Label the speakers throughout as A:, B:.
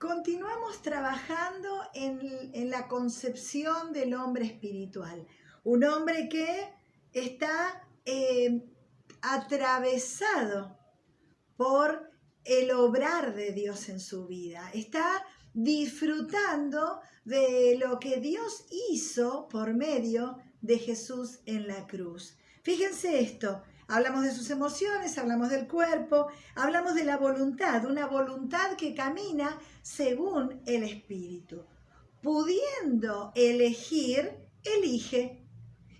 A: continuamos trabajando en, la concepción del hombre espiritual. Un hombre que está eh, atravesado por el obrar de Dios en su vida. Está disfrutando de lo que Dios hizo por medio de Jesús en la cruz. Fíjense esto, hablamos de sus emociones, hablamos del cuerpo, hablamos de la voluntad, una voluntad que camina según el Espíritu. Pudiendo elegir, elige.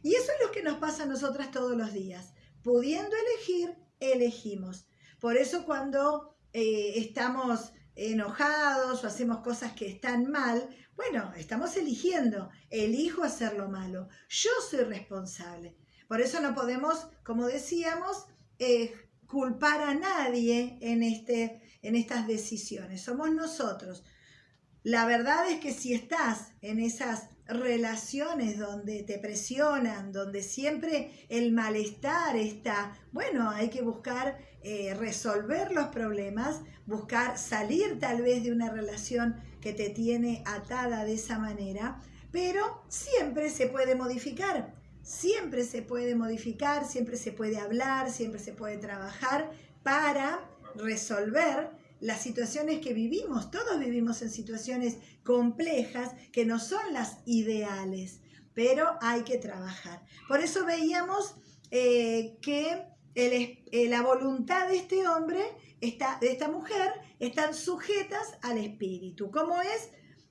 A: Y eso es lo que nos pasa a nosotras todos los días. Pudiendo elegir, elegimos. Por eso cuando eh, estamos enojados o hacemos cosas que están mal, bueno, estamos eligiendo, elijo hacer lo malo, yo soy responsable. Por eso no podemos, como decíamos, eh, culpar a nadie en, este, en estas decisiones, somos nosotros. La verdad es que si estás en esas relaciones donde te presionan, donde siempre el malestar está, bueno, hay que buscar eh, resolver los problemas, buscar salir tal vez de una relación que te tiene atada de esa manera, pero siempre se puede modificar, siempre se puede modificar, siempre se puede hablar, siempre se puede trabajar para resolver las situaciones que vivimos. Todos vivimos en situaciones complejas que no son las ideales, pero hay que trabajar. Por eso veíamos eh, que eh, la voluntad de este hombre, está, de esta mujer, están sujetas al espíritu. ¿Cómo es?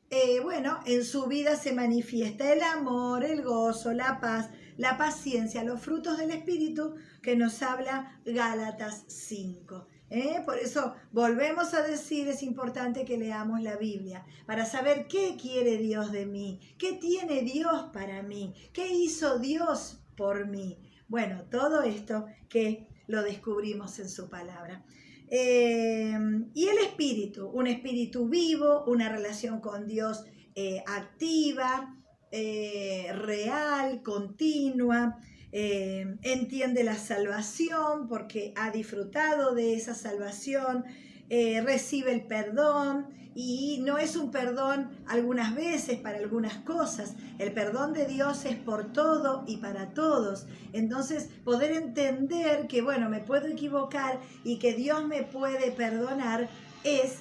A: Eh, bueno, en su vida se manifiesta el amor, el gozo, la paz, la paciencia, los frutos del espíritu que nos habla Gálatas 5. ¿eh? Por eso volvemos a decir, es importante que leamos la Biblia para saber qué quiere Dios de mí, qué tiene Dios para mí, qué hizo Dios por mí. Bueno, todo esto que lo descubrimos en su palabra. Eh, y el espíritu, un espíritu vivo, una relación con Dios eh, activa, real, continua, eh, entiende la salvación porque ha disfrutado de esa salvación, eh, recibe el perdón y no es un perdón algunas veces para algunas cosas, el perdón de Dios es por todo y para todos. Entonces, poder entender que, bueno, me puedo equivocar y que Dios me puede perdonar es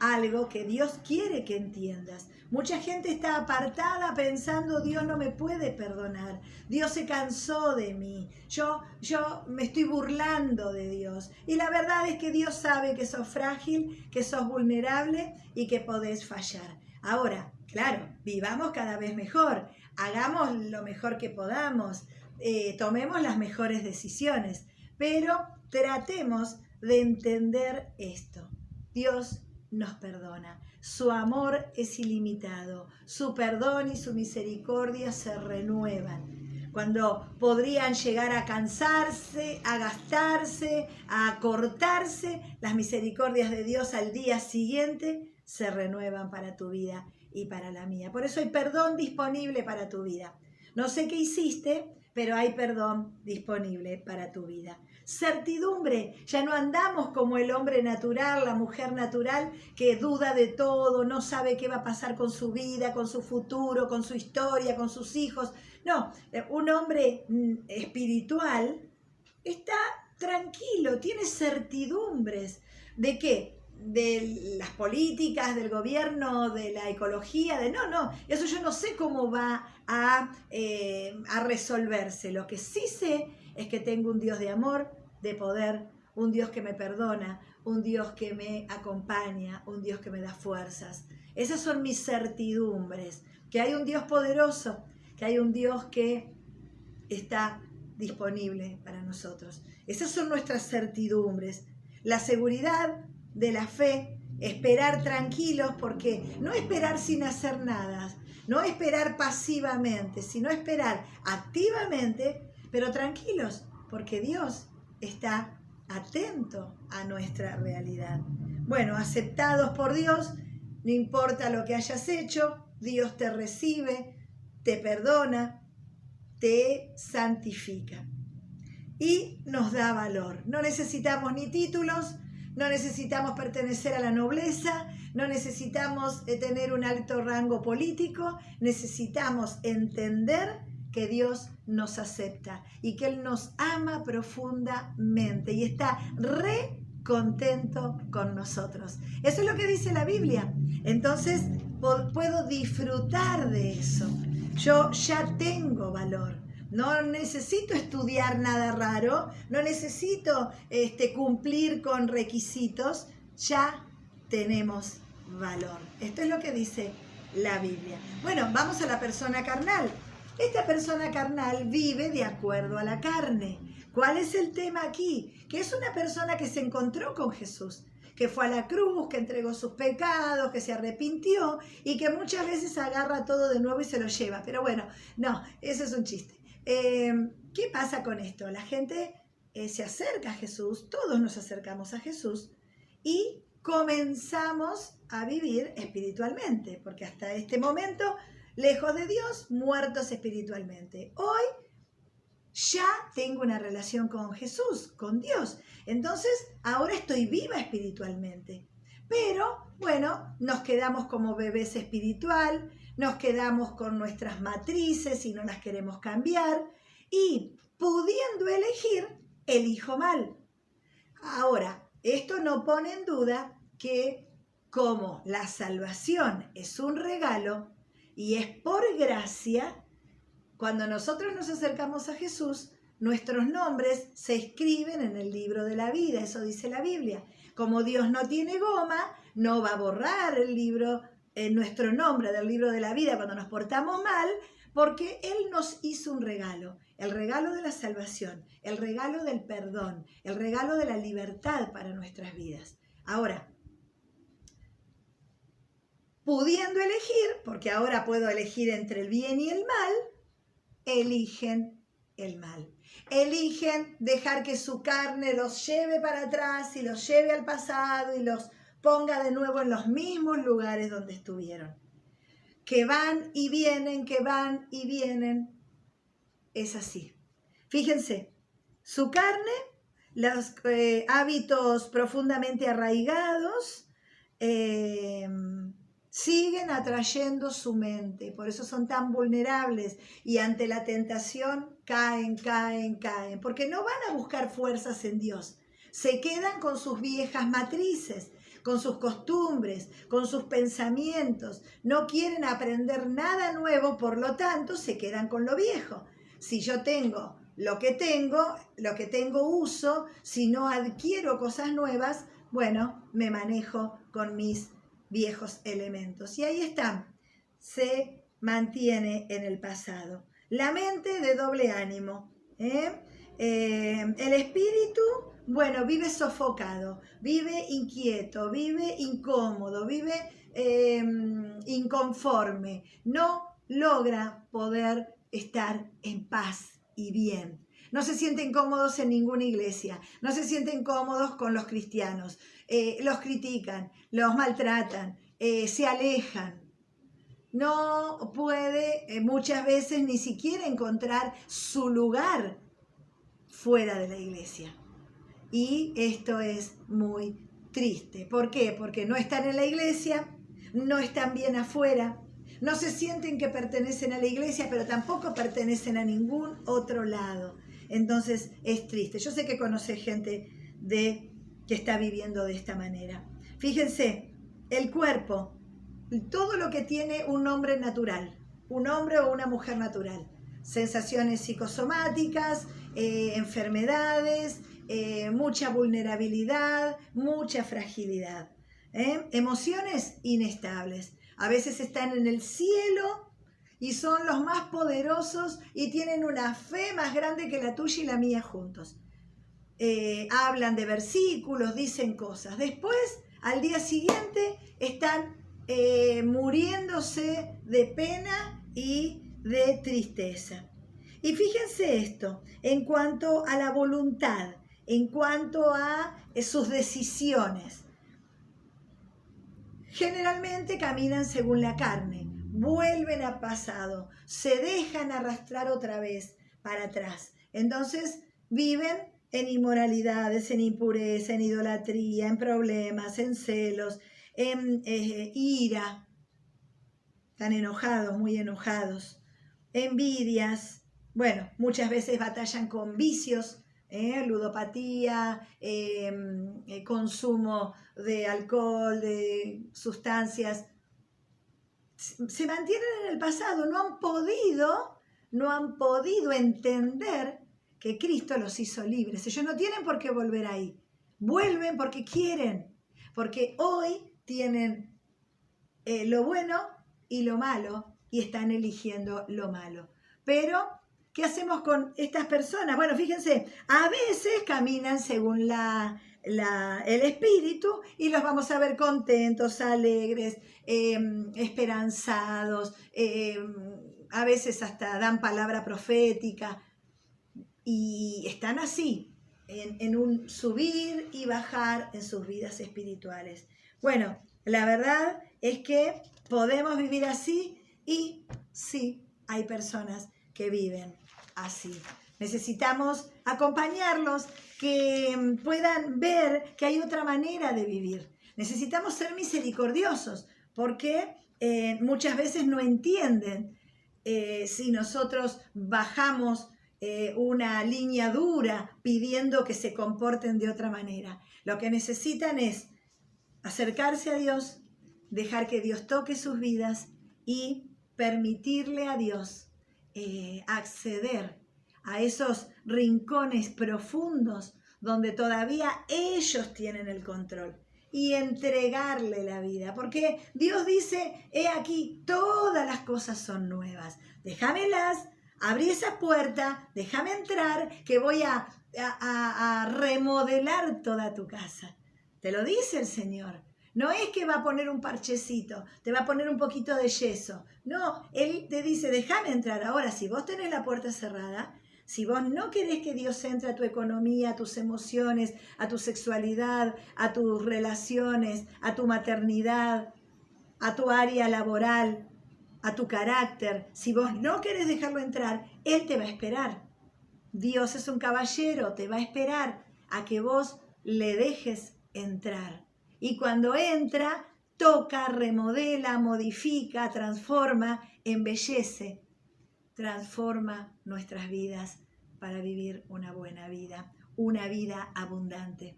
A: algo que Dios quiere que entiendas. Mucha gente está apartada pensando, Dios no me puede perdonar, Dios se cansó de mí, yo, yo me estoy burlando de Dios. Y la verdad es que Dios sabe que sos frágil, que sos vulnerable y que podés fallar. Ahora, claro, vivamos cada vez mejor, hagamos lo mejor que podamos, eh, tomemos las mejores decisiones, pero tratemos de entender esto. Dios nos perdona. Su amor es ilimitado, su perdón y su misericordia se renuevan. Cuando podrían llegar a cansarse, a gastarse, a cortarse, las misericordias de Dios al día siguiente se renuevan para tu vida y para la mía. Por eso hay perdón disponible para tu vida. No sé qué hiciste, pero hay perdón disponible para tu vida certidumbre. Ya no andamos como el hombre natural, la mujer natural, que duda de todo, no sabe qué va a pasar con su vida, con su futuro, con su historia, con sus hijos. No, eh, un hombre mm, espiritual está tranquilo, tiene certidumbres. ¿De qué? de las políticas, del gobierno, de la ecología, de no, no, eso yo no sé cómo va a, eh, a resolverse. Lo que sí sé es que tengo un Dios de amor, de poder, un Dios que me perdona, un Dios que me acompaña, un Dios que me da fuerzas. Esas son mis certidumbres, que hay un Dios poderoso, que hay un Dios que está disponible para nosotros. Esas son nuestras certidumbres. La seguridad de la fe, esperar tranquilos, porque no esperar sin hacer nada, no esperar pasivamente, sino esperar activamente, pero tranquilos, porque Dios está atento a nuestra realidad. Bueno, aceptados por Dios, no importa lo que hayas hecho, Dios te recibe, te perdona, te santifica y nos da valor. No necesitamos ni títulos, no necesitamos pertenecer a la nobleza, no necesitamos eh, tener un alto rango político, necesitamos entender que Dios nos acepta y que Él nos ama profundamente y está re contento con nosotros. Eso es lo que dice la Biblia. Entonces puedo disfrutar de eso. Yo ya tengo valor. No necesito estudiar nada raro, no necesito este, cumplir con requisitos, ya tenemos valor. Esto es lo que dice la Biblia. Bueno, vamos a la persona carnal. Esta persona carnal vive de acuerdo a la carne. ¿Cuál es el tema aquí? Que es una persona que se encontró con Jesús, que fue a la cruz, que entregó sus pecados, que se arrepintió y que muchas veces agarra todo de nuevo y se lo lleva. Pero bueno, no, eso es un chiste. Eh, ¿Qué pasa con esto? La gente eh, se acerca a Jesús, todos nos acercamos a Jesús y comenzamos a vivir espiritualmente, porque hasta este momento, lejos de Dios, muertos espiritualmente. Hoy ya tengo una relación con Jesús, con Dios. Entonces, ahora estoy viva espiritualmente. Pero, bueno, nos quedamos como bebés espiritual, nos quedamos con nuestras matrices y no las queremos cambiar. Y pudiendo elegir, elijo mal. Ahora, esto no pone en duda que como la salvación es un regalo y es por gracia, cuando nosotros nos acercamos a Jesús, nuestros nombres se escriben en el libro de la vida, eso dice la Biblia. Como Dios no tiene goma, no va a borrar el libro, eh, nuestro nombre del libro de la vida cuando nos portamos mal, porque Él nos hizo un regalo, el regalo de la salvación, el regalo del perdón, el regalo de la libertad para nuestras vidas. Ahora, pudiendo elegir, porque ahora puedo elegir entre el bien y el mal, eligen el mal. Eligen dejar que su carne los lleve para atrás y los lleve al pasado y los ponga de nuevo en los mismos lugares donde estuvieron. Que van y vienen, que van y vienen. Es así. Fíjense, su carne, los eh, hábitos profundamente arraigados, eh, siguen atrayendo su mente, por eso son tan vulnerables y ante la tentación caen, caen, caen, porque no van a buscar fuerzas en Dios, se quedan con sus viejas matrices, con sus costumbres, con sus pensamientos, no quieren aprender nada nuevo, por lo tanto se quedan con lo viejo. Si yo tengo lo que tengo, lo que tengo uso, si no adquiero cosas nuevas, bueno, me manejo con mis viejos elementos. Y ahí está, se mantiene en el pasado. La mente de doble ánimo. ¿eh? Eh, el espíritu, bueno, vive sofocado, vive inquieto, vive incómodo, vive eh, inconforme, no logra poder estar en paz y bien. No se sienten cómodos en ninguna iglesia, no se sienten cómodos con los cristianos, eh, los critican, los maltratan, eh, se alejan. No puede eh, muchas veces ni siquiera encontrar su lugar fuera de la iglesia. Y esto es muy triste. ¿Por qué? Porque no están en la iglesia, no están bien afuera, no se sienten que pertenecen a la iglesia, pero tampoco pertenecen a ningún otro lado. Entonces es triste. Yo sé que conoce gente de que está viviendo de esta manera. Fíjense, el cuerpo, todo lo que tiene un hombre natural, un hombre o una mujer natural, sensaciones psicosomáticas, eh, enfermedades, eh, mucha vulnerabilidad, mucha fragilidad, ¿eh? emociones inestables. A veces están en el cielo y son los más poderosos y tienen una fe más grande que la tuya y la mía juntos. Eh, hablan de versículos, dicen cosas. Después, al día siguiente, están eh, muriéndose de pena y de tristeza. Y fíjense esto, en cuanto a la voluntad, en cuanto a eh, sus decisiones. Generalmente caminan según la carne, vuelven a pasado, se dejan arrastrar otra vez para atrás. Entonces viven en inmoralidades, en impureza, en idolatría, en problemas, en celos, en eh, ira, están enojados, muy enojados, envidias, bueno, muchas veces batallan con vicios, ¿eh? ludopatía, eh, consumo de alcohol, de sustancias, se mantienen en el pasado, no han podido, no han podido entender que Cristo los hizo libres. Ellos no tienen por qué volver ahí. Vuelven porque quieren, porque hoy tienen eh, lo bueno y lo malo y están eligiendo lo malo. Pero ¿Qué hacemos con estas personas? Bueno, fíjense, a veces caminan según la, el espíritu y los vamos a ver contentos, alegres, em, esperanzados, em, a veces hasta dan palabra profética y están así, en un subir y bajar en sus vidas espirituales. Bueno, la verdad es que podemos vivir así y sí, hay personas que viven así. Necesitamos acompañarlos, que mm, puedan ver que hay otra manera de vivir. Necesitamos ser misericordiosos, porque eh, muchas veces no entienden eh, si nosotros bajamos eh, una línea dura pidiendo que se comporten de otra manera. Lo que necesitan es acercarse a Dios, dejar que Dios toque sus vidas y permitirle a Dios acceder a esos rincones profundos donde todavía ellos tienen el control y entregarle la vida. Porque Dios dice, he aquí, todas las cosas son nuevas. Déjamelas, abrí esa puerta, déjame entrar, que voy a, a, a remodelar toda tu casa. Te lo dice el Señor. No es que va a poner un parchecito, te va a poner un poquito de yeso. No, Él te dice, déjame entrar. Ahora, si vos tenés la puerta cerrada, si vos no querés que Dios entre a tu economía, a tus emociones, a tu sexualidad, a tus relaciones, a tu maternidad, a tu área laboral, a tu carácter, si vos no querés dejarlo entrar, Él te va a esperar. Dios es un caballero, te va a esperar a que vos le dejes entrar. Y cuando entra, toca, remodela, modifica, transforma, embellece, transforma nuestras vidas para vivir una buena vida, una vida abundante.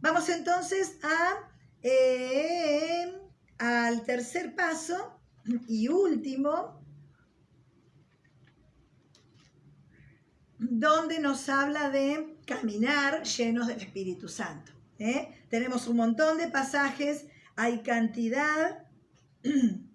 A: Vamos entonces a, eh, al tercer paso y último, donde nos habla de caminar llenos del Espíritu Santo. ¿eh? Tenemos un montón de pasajes, hay cantidad.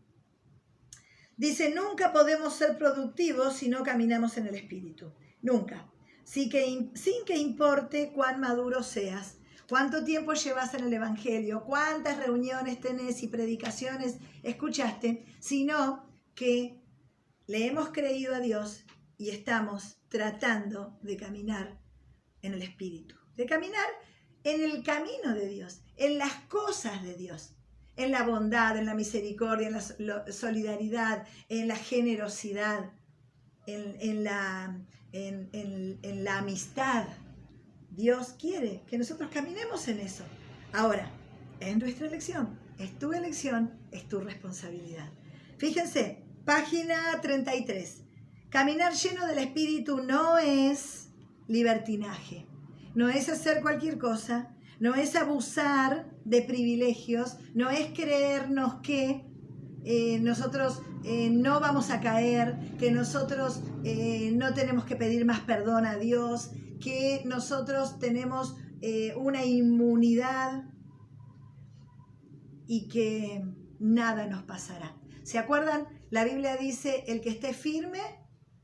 A: Dice, nunca podemos ser productivos si no caminamos en el Espíritu. Nunca. Sin que, importe cuán maduro seas, cuánto tiempo llevas en el Evangelio, cuántas reuniones tenés y predicaciones escuchaste, sino que le hemos creído a Dios y estamos tratando de caminar en el Espíritu. De caminar en el camino de Dios, en las cosas de Dios, en la bondad, en la misericordia, en la solidaridad, en la generosidad, en, la, en, la amistad. Dios quiere que nosotros caminemos en eso. Ahora, es nuestra elección, es tu elección, es tu responsabilidad. Fíjense, página 33. Caminar lleno del Espíritu no es libertinaje no es hacer cualquier cosa, no es abusar de privilegios, no es creernos que eh, nosotros eh, no vamos a caer, que nosotros eh, no tenemos que pedir más perdón a Dios, que nosotros tenemos una inmunidad y que nada nos pasará. ¿Se acuerdan? La Biblia dice, el que esté firme,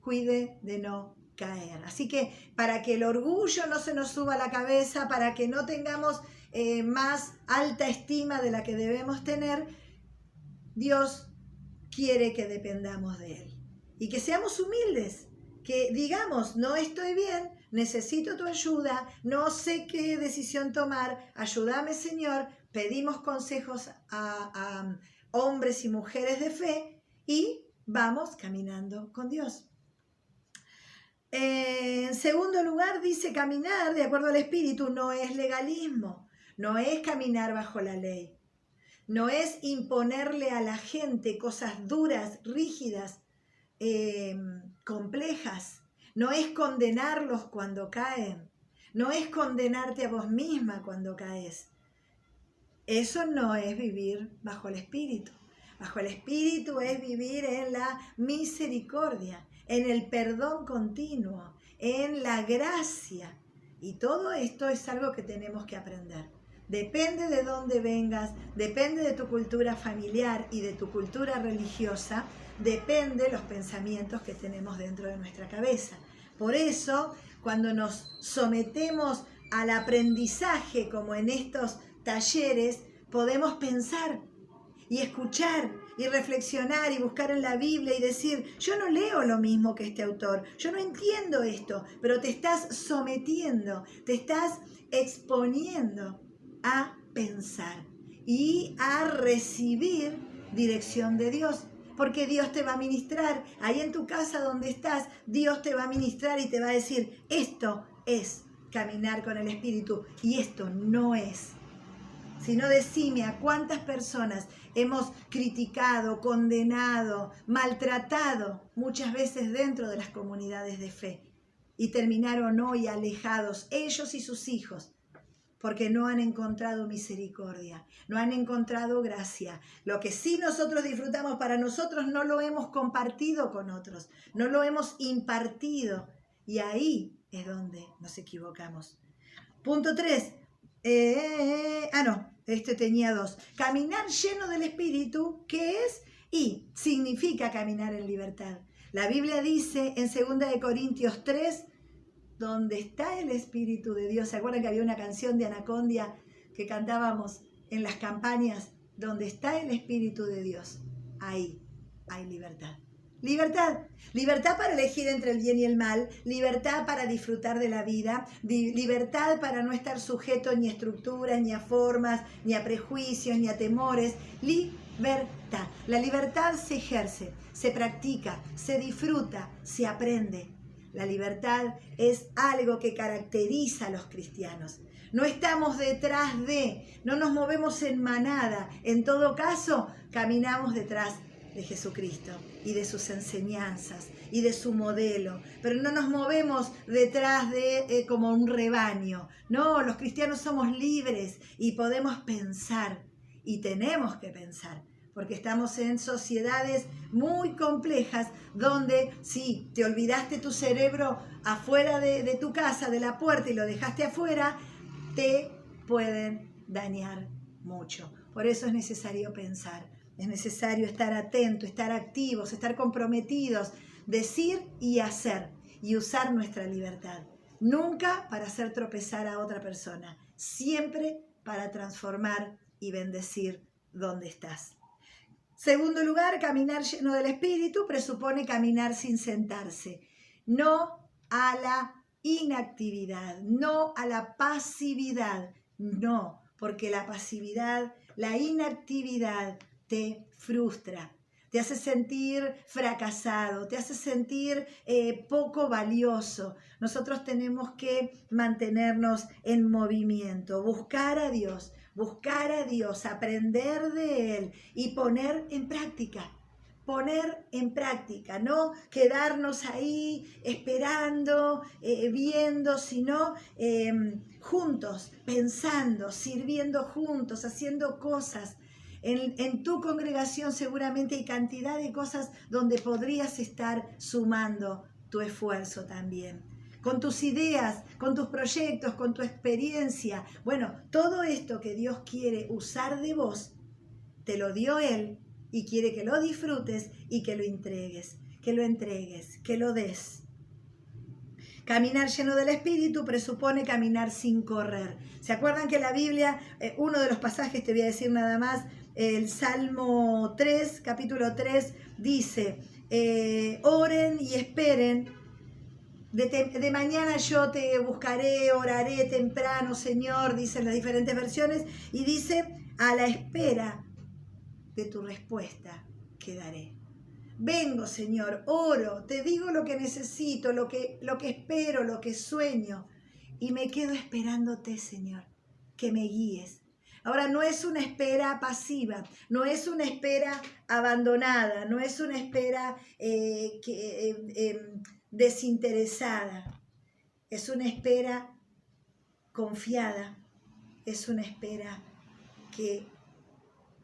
A: cuide de no caer. Así que para que el orgullo no se nos suba a la cabeza, para que no tengamos eh, más alta estima de la que debemos tener, Dios quiere que dependamos de Él. Y que seamos humildes, que digamos, no estoy bien, necesito tu ayuda, no sé qué decisión tomar, ayúdame Señor, pedimos consejos a, a hombres y mujeres de fe y vamos caminando con Dios. En segundo lugar, dice caminar de acuerdo al Espíritu no es legalismo, no es caminar bajo la ley. no es imponerle a la gente cosas duras, rígidas, eh, complejas, no es condenarlos cuando caen, no es condenarte a vos misma cuando caes. Eso no es vivir bajo el Espíritu. Bajo el Espíritu es vivir en la misericordia, en el perdón continuo, en la gracia. Y todo esto es algo que tenemos que aprender. Depende de dónde vengas, depende de tu cultura familiar y de tu cultura religiosa, depende de los pensamientos que tenemos dentro de nuestra cabeza. Por eso, cuando nos sometemos al aprendizaje, como en estos talleres, podemos pensar y escuchar y reflexionar y buscar en la Biblia y decir, yo no leo lo mismo que este autor, yo no entiendo esto, pero te estás sometiendo, te estás exponiendo a pensar y a recibir dirección de Dios. Porque Dios te va a ministrar. Ahí en tu casa donde estás, Dios te va a ministrar y te va a decir, esto es caminar con el Espíritu y esto no es. Sino decime a cuántas personas hemos criticado, condenado, maltratado muchas veces dentro de las comunidades de fe y terminaron hoy alejados ellos y sus hijos porque no han encontrado misericordia, no han encontrado gracia. Lo que sí nosotros disfrutamos para nosotros no lo hemos compartido con otros, no lo hemos impartido. Y ahí es donde nos equivocamos. Punto 3. Eh, ah, no, este tenía dos. Caminar lleno del Espíritu, ¿qué es? Y significa caminar en libertad. La Biblia dice en 2 Corintios 3, donde está el Espíritu de Dios. ¿Se acuerdan que había una canción de Anacondia que cantábamos en las campañas? Donde está el Espíritu de Dios, ahí hay libertad. Libertad, libertad para elegir entre el bien y el mal, libertad para disfrutar de la vida, libertad para no estar sujeto ni a estructuras, ni a formas, ni a prejuicios, ni a temores. Libertad. La libertad se ejerce, se practica, se disfruta, se aprende. La libertad es algo que caracteriza a los cristianos. No estamos detrás de, no nos movemos en manada. En todo caso, caminamos detrás de Jesucristo y de sus enseñanzas y de su modelo, pero no nos movemos detrás de eh, como un rebaño. No, los cristianos somos libres y podemos pensar y tenemos que pensar porque estamos en sociedades muy complejas donde si te olvidaste tu cerebro afuera de, de, tu casa, de la puerta y lo dejaste afuera, te pueden dañar mucho. Por eso es necesario pensar, es necesario estar atento, estar activos, estar comprometidos, decir y hacer y usar nuestra libertad. Nunca para hacer tropezar a otra persona, siempre para transformar y bendecir donde estás. Segundo lugar, caminar lleno del Espíritu presupone caminar sin sentarse, no a la inactividad, no a la pasividad, no, porque la pasividad, la inactividad te frustra, te hace sentir fracasado, te hace sentir eh, poco valioso. Nosotros tenemos que mantenernos en movimiento, buscar a Dios, buscar a Dios, aprender de Él y poner en práctica. Poner en práctica, no quedarnos ahí esperando, eh, viendo, sino em, juntos, pensando, sirviendo juntos, haciendo cosas. En, tu congregación seguramente hay cantidad de cosas donde podrías estar sumando tu esfuerzo también con tus ideas, con tus proyectos, con tu experiencia. Bueno, todo esto que Dios quiere usar de vos, te lo dio Él y quiere que lo disfrutes y que lo entregues, que lo entregues, que lo des. Caminar lleno del Espíritu presupone caminar sin correr. ¿Se acuerdan que la Biblia, eh, uno de los pasajes, te voy a decir nada más, el Salmo 3, capítulo 3, dice, eh, oren y esperen de, mañana yo te buscaré, oraré temprano, Señor, dicen las diferentes versiones, y dice, a la espera de tu respuesta quedaré. Vengo, Señor, oro, te digo lo que necesito, lo que, lo que espero, lo que sueño, y me quedo esperándote, Señor, que me guíes. Ahora, no es una espera pasiva, no es una espera abandonada, no es una espera eh, que, eh, em, desinteresada, es una espera confiada, es una espera que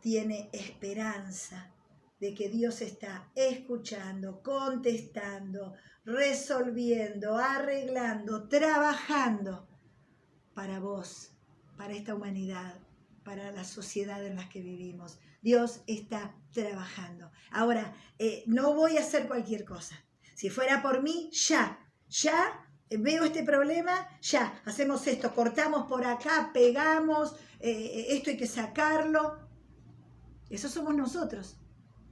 A: tiene esperanza de que Dios está escuchando, contestando, resolviendo, arreglando, trabajando para vos, para esta humanidad, para la sociedad en la que vivimos. Dios está trabajando. Ahora, eh, no voy a hacer cualquier cosa. Si fuera por mí, ya, ya veo este problema, ya, hacemos esto, cortamos por acá, pegamos, eh, esto hay que sacarlo. Eso somos nosotros.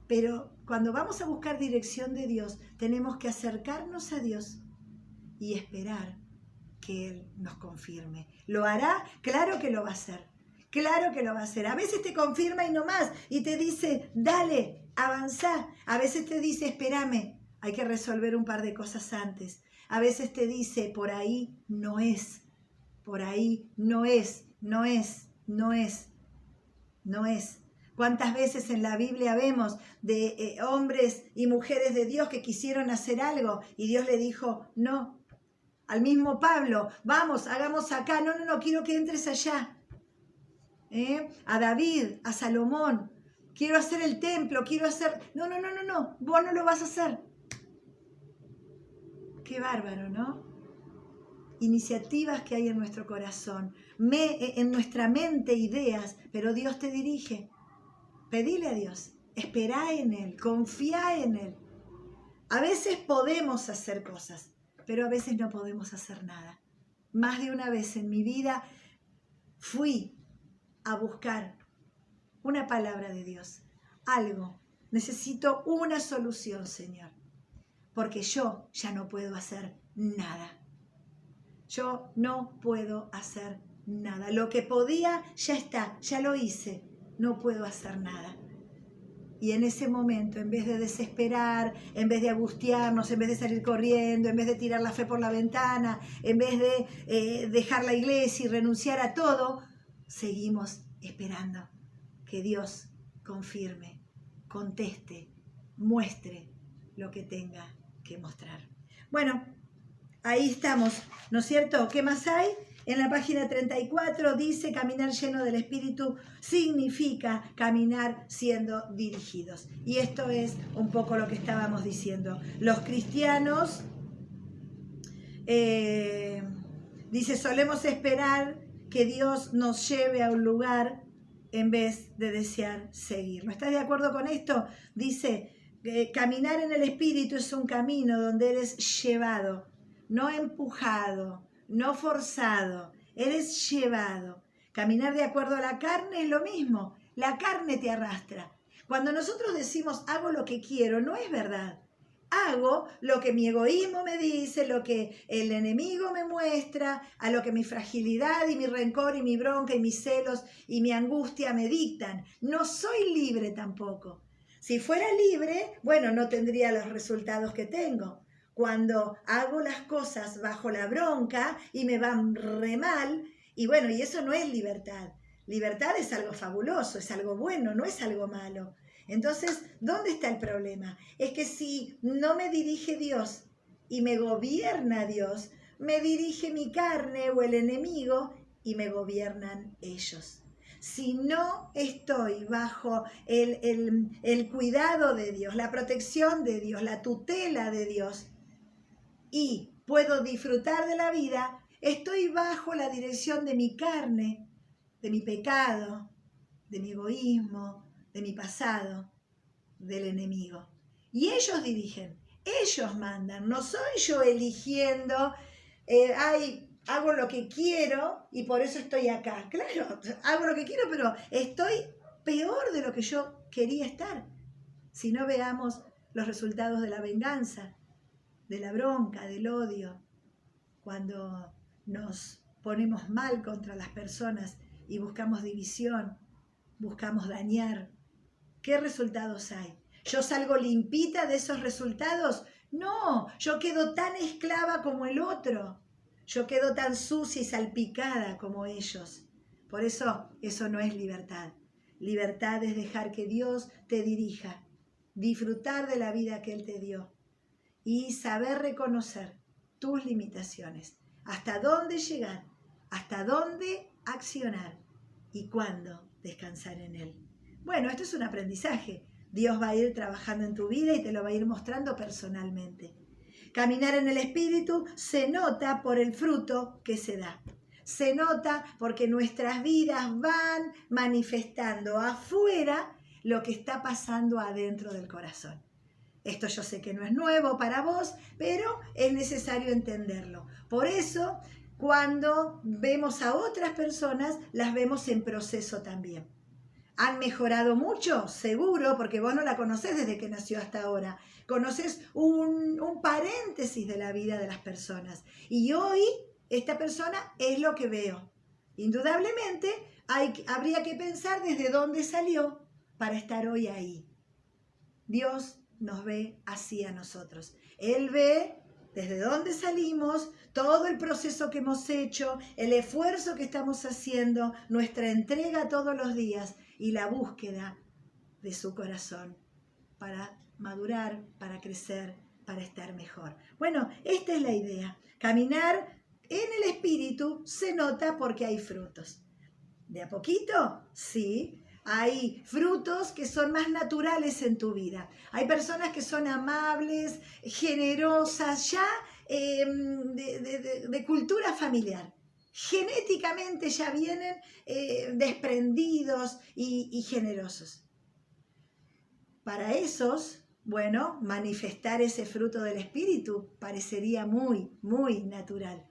A: Pero cuando vamos a buscar dirección de Dios, tenemos que acercarnos a Dios y esperar que Él nos confirme. ¿Lo hará? Claro que lo va a hacer. Claro que lo va a hacer. A veces te confirma y no más. Y te dice, dale, avanza. A veces te dice, espérame, hay que resolver un par de cosas antes. A veces te dice, por ahí no es. Por ahí no es, no es, no es, no es. ¿Cuántas veces en la Biblia vemos de eh, hombres y mujeres de Dios que quisieron hacer algo y Dios le dijo, no? Al mismo Pablo, vamos, hagamos acá, no, no, no, quiero que entres allá. ¿Eh? A David, a Salomón, quiero hacer el templo, quiero hacer... No, no, no, no, no, vos no lo vas a hacer. Qué bárbaro, ¿no? Iniciativas que hay en nuestro corazón, me, en nuestra mente ideas, pero Dios te dirige. Pedile a Dios, espera en Él, confía en Él. A veces podemos hacer cosas, pero a veces no podemos hacer nada. Más de una vez en mi vida fui a buscar una palabra de Dios, algo. Necesito una solución, Señor, porque yo ya no puedo hacer nada. Yo no puedo hacer nada. Lo que podía ya está, ya lo hice no puedo hacer nada. Y en ese momento, en vez de desesperar, en vez de angustiarnos, en vez de salir corriendo, en vez de tirar la fe por la ventana, en vez de eh, dejar la iglesia y renunciar a todo, seguimos esperando que Dios confirme, conteste, muestre lo que tenga que mostrar. Bueno, ahí estamos, ¿no es cierto? ¿Qué más hay? En la página 34 dice caminar lleno del Espíritu significa caminar siendo dirigidos. Y esto es un poco lo que estábamos diciendo. Los cristianos, eh, dice, solemos esperar que Dios nos lleve a un lugar en vez de desear seguirlo. ¿Estás de acuerdo con esto? Dice, eh, caminar en el Espíritu es un camino donde eres llevado, no empujado no forzado, eres llevado. Caminar de acuerdo a la carne es lo mismo, la carne te arrastra. Cuando nosotros decimos hago lo que quiero, no es verdad. Hago lo que mi egoísmo me dice, lo que el enemigo me muestra, a lo que mi fragilidad y mi rencor y mi bronca y mis celos y mi angustia me dictan. No soy libre tampoco. Si fuera libre, bueno, no tendría los resultados que tengo cuando hago las cosas bajo la bronca y me van re mal, y bueno, y eso no es libertad. Libertad es algo fabuloso, es algo bueno, no es algo malo. Entonces, ¿dónde está el problema? Es que si no me dirige Dios y me gobierna Dios, me dirige mi carne o el enemigo y me gobiernan ellos. Si no estoy bajo el, el, el cuidado de Dios, la protección de Dios, la tutela de Dios, y puedo disfrutar de la vida, estoy bajo la dirección de mi carne, de mi pecado, de mi egoísmo, de mi pasado, del enemigo. Y ellos dirigen, ellos mandan, no soy yo eligiendo, eh, ay, hago lo que quiero y por eso estoy acá. Claro, hago lo que quiero, pero estoy peor de lo que yo quería estar. Si no veamos los resultados de la venganza, de la bronca, del odio, cuando nos ponemos mal contra las personas y buscamos división, buscamos dañar. ¿Qué resultados hay? ¿Yo salgo limpita de esos resultados? No, yo quedo tan esclava como el otro. Yo quedo tan sucia y salpicada como ellos. Por eso eso no es libertad. Libertad es dejar que Dios te dirija, disfrutar de la vida que Él te dio y saber reconocer tus limitaciones, hasta dónde llegar, hasta dónde accionar y cuándo descansar en Él. Bueno, esto es un aprendizaje. Dios va a ir trabajando en tu vida y te lo va a ir mostrando personalmente. Caminar en el Espíritu se nota por el fruto que se da. Se nota porque nuestras vidas van manifestando afuera lo que está pasando adentro del corazón. Esto yo sé que no es nuevo para vos, pero es necesario entenderlo. Por eso, cuando vemos a otras personas, las vemos en proceso también. ¿Han mejorado mucho? Seguro, porque vos no la conocés desde que nació hasta ahora. Conoces un, un, paréntesis de la vida de las personas. Y hoy esta persona es lo que veo. Indudablemente hay, habría que pensar desde dónde salió para estar hoy ahí. Dios nos ve así a nosotros. Él ve desde dónde salimos, todo el proceso que hemos hecho, el esfuerzo que estamos haciendo, nuestra entrega todos los días y la búsqueda de su corazón para madurar, para crecer, para estar mejor. Bueno, esta es la idea. Caminar en el espíritu se nota porque hay frutos. ¿De a poquito? Sí, hay frutos que son más naturales en tu vida. Hay personas que son amables, generosas, ya em, de, cultura familiar. Genéticamente ya vienen eh, desprendidos y, generosos. Para esos, bueno, manifestar ese fruto del Espíritu parecería muy, muy natural.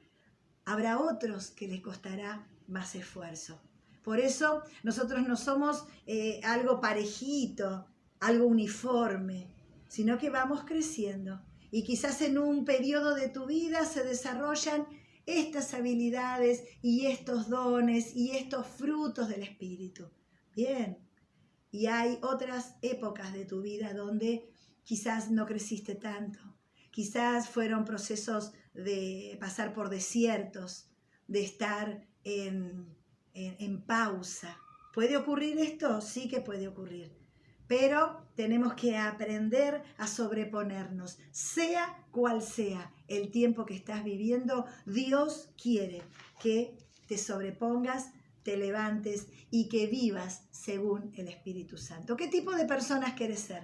A: Habrá otros que les costará más esfuerzo. Por eso nosotros no somos eh, algo parejito, algo uniforme, sino que vamos creciendo. Y quizás en un periodo de tu vida se desarrollan estas habilidades y estos dones y estos frutos del Espíritu. Bien. Y hay otras épocas de tu vida donde quizás no creciste tanto. Quizás fueron procesos de pasar por desiertos, de estar en en, pausa. ¿Puede ocurrir esto? Sí que puede ocurrir. Pero tenemos que aprender a sobreponernos, sea cual sea el tiempo que estás viviendo, Dios quiere que te sobrepongas, te levantes y que vivas según el Espíritu Santo. ¿Qué tipo de personas quieres ser?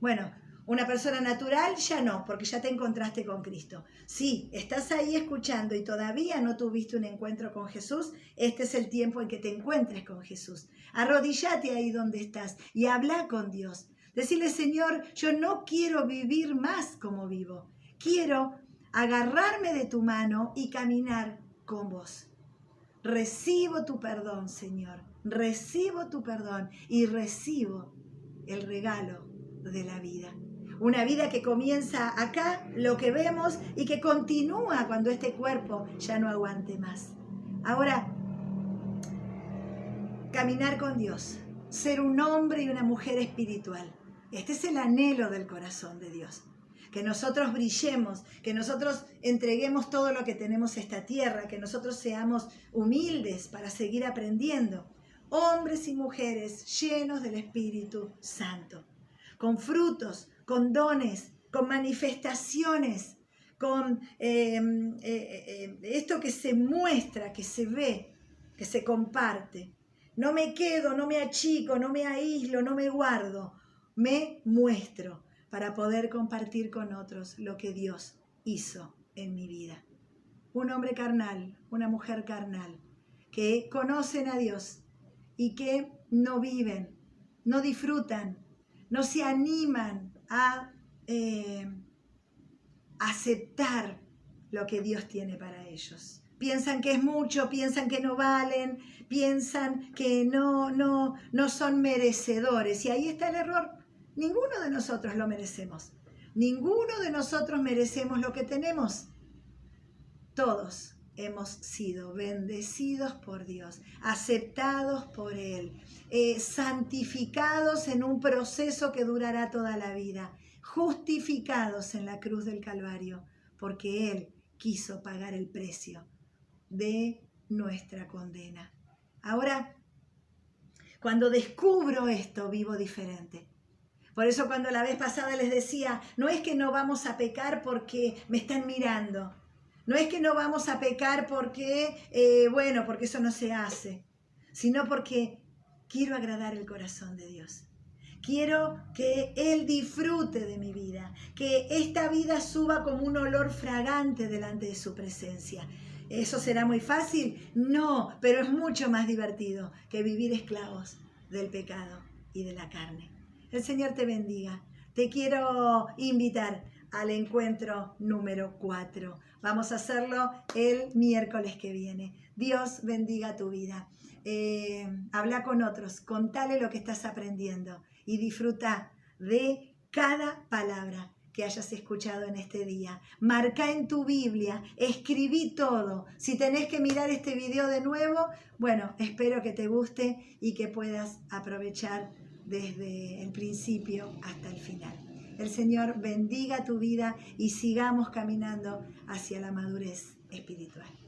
A: Bueno, una persona natural ya no, porque ya te encontraste con Cristo. Si estás ahí escuchando y todavía no tuviste un encuentro con Jesús, este es el tiempo en que te encuentres con Jesús. Arrodíllate ahí donde estás y habla con Dios. Decirle, Señor, yo no quiero vivir más como vivo. Quiero agarrarme de tu mano y caminar con vos. Recibo tu perdón, Señor. Recibo tu perdón y recibo el regalo de la vida. Una vida que comienza acá, lo que vemos, y que continúa cuando este cuerpo ya no aguante más. Ahora, caminar con Dios, ser un hombre y una mujer espiritual. Este es el anhelo del corazón de Dios. Que nosotros brillemos, que nosotros entreguemos todo lo que tenemos a esta tierra, que nosotros seamos humildes para seguir aprendiendo. Hombres y mujeres llenos del Espíritu Santo, con frutos, con dones, con manifestaciones, con eh, eh, eh, esto que se muestra, que se ve, que se comparte. No me quedo, no me achico, no me aíslo, no me guardo, me muestro para poder compartir con otros lo que Dios hizo en mi vida. Un hombre carnal, una mujer carnal, que conocen a Dios y que no viven, no disfrutan, no se animan a eh, aceptar lo que Dios tiene para ellos. Piensan que es mucho, piensan que no valen, piensan que no, no, no son merecedores. Y ahí está el error. Ninguno de nosotros lo merecemos. Ninguno de nosotros merecemos lo que tenemos. Todos hemos sido bendecidos por Dios, aceptados por Él, eh, santificados en un proceso que durará toda la vida, justificados en la cruz del Calvario, porque Él quiso pagar el precio de nuestra condena. Ahora, cuando descubro esto, vivo diferente. Por eso cuando la vez pasada les decía, no es que no vamos a pecar porque me están mirando. No es que no vamos a pecar porque, eh, bueno, porque eso no se hace, sino porque quiero agradar el corazón de Dios. Quiero que Él disfrute de mi vida, que esta vida suba como un olor fragante delante de su presencia. ¿Eso será muy fácil? No, pero es mucho más divertido que vivir esclavos del pecado y de la carne. El Señor te bendiga. Te quiero invitar al encuentro número 4. Vamos a hacerlo el miércoles que viene. Dios bendiga tu vida. Eh, habla con otros, contale lo que estás aprendiendo y disfruta de cada palabra que hayas escuchado en este día. Marca en tu Biblia, escribí todo. Si tenés que mirar este video de nuevo, bueno, espero que te guste y que puedas aprovechar desde el principio hasta el final. El Señor bendiga tu vida y sigamos caminando hacia la madurez espiritual.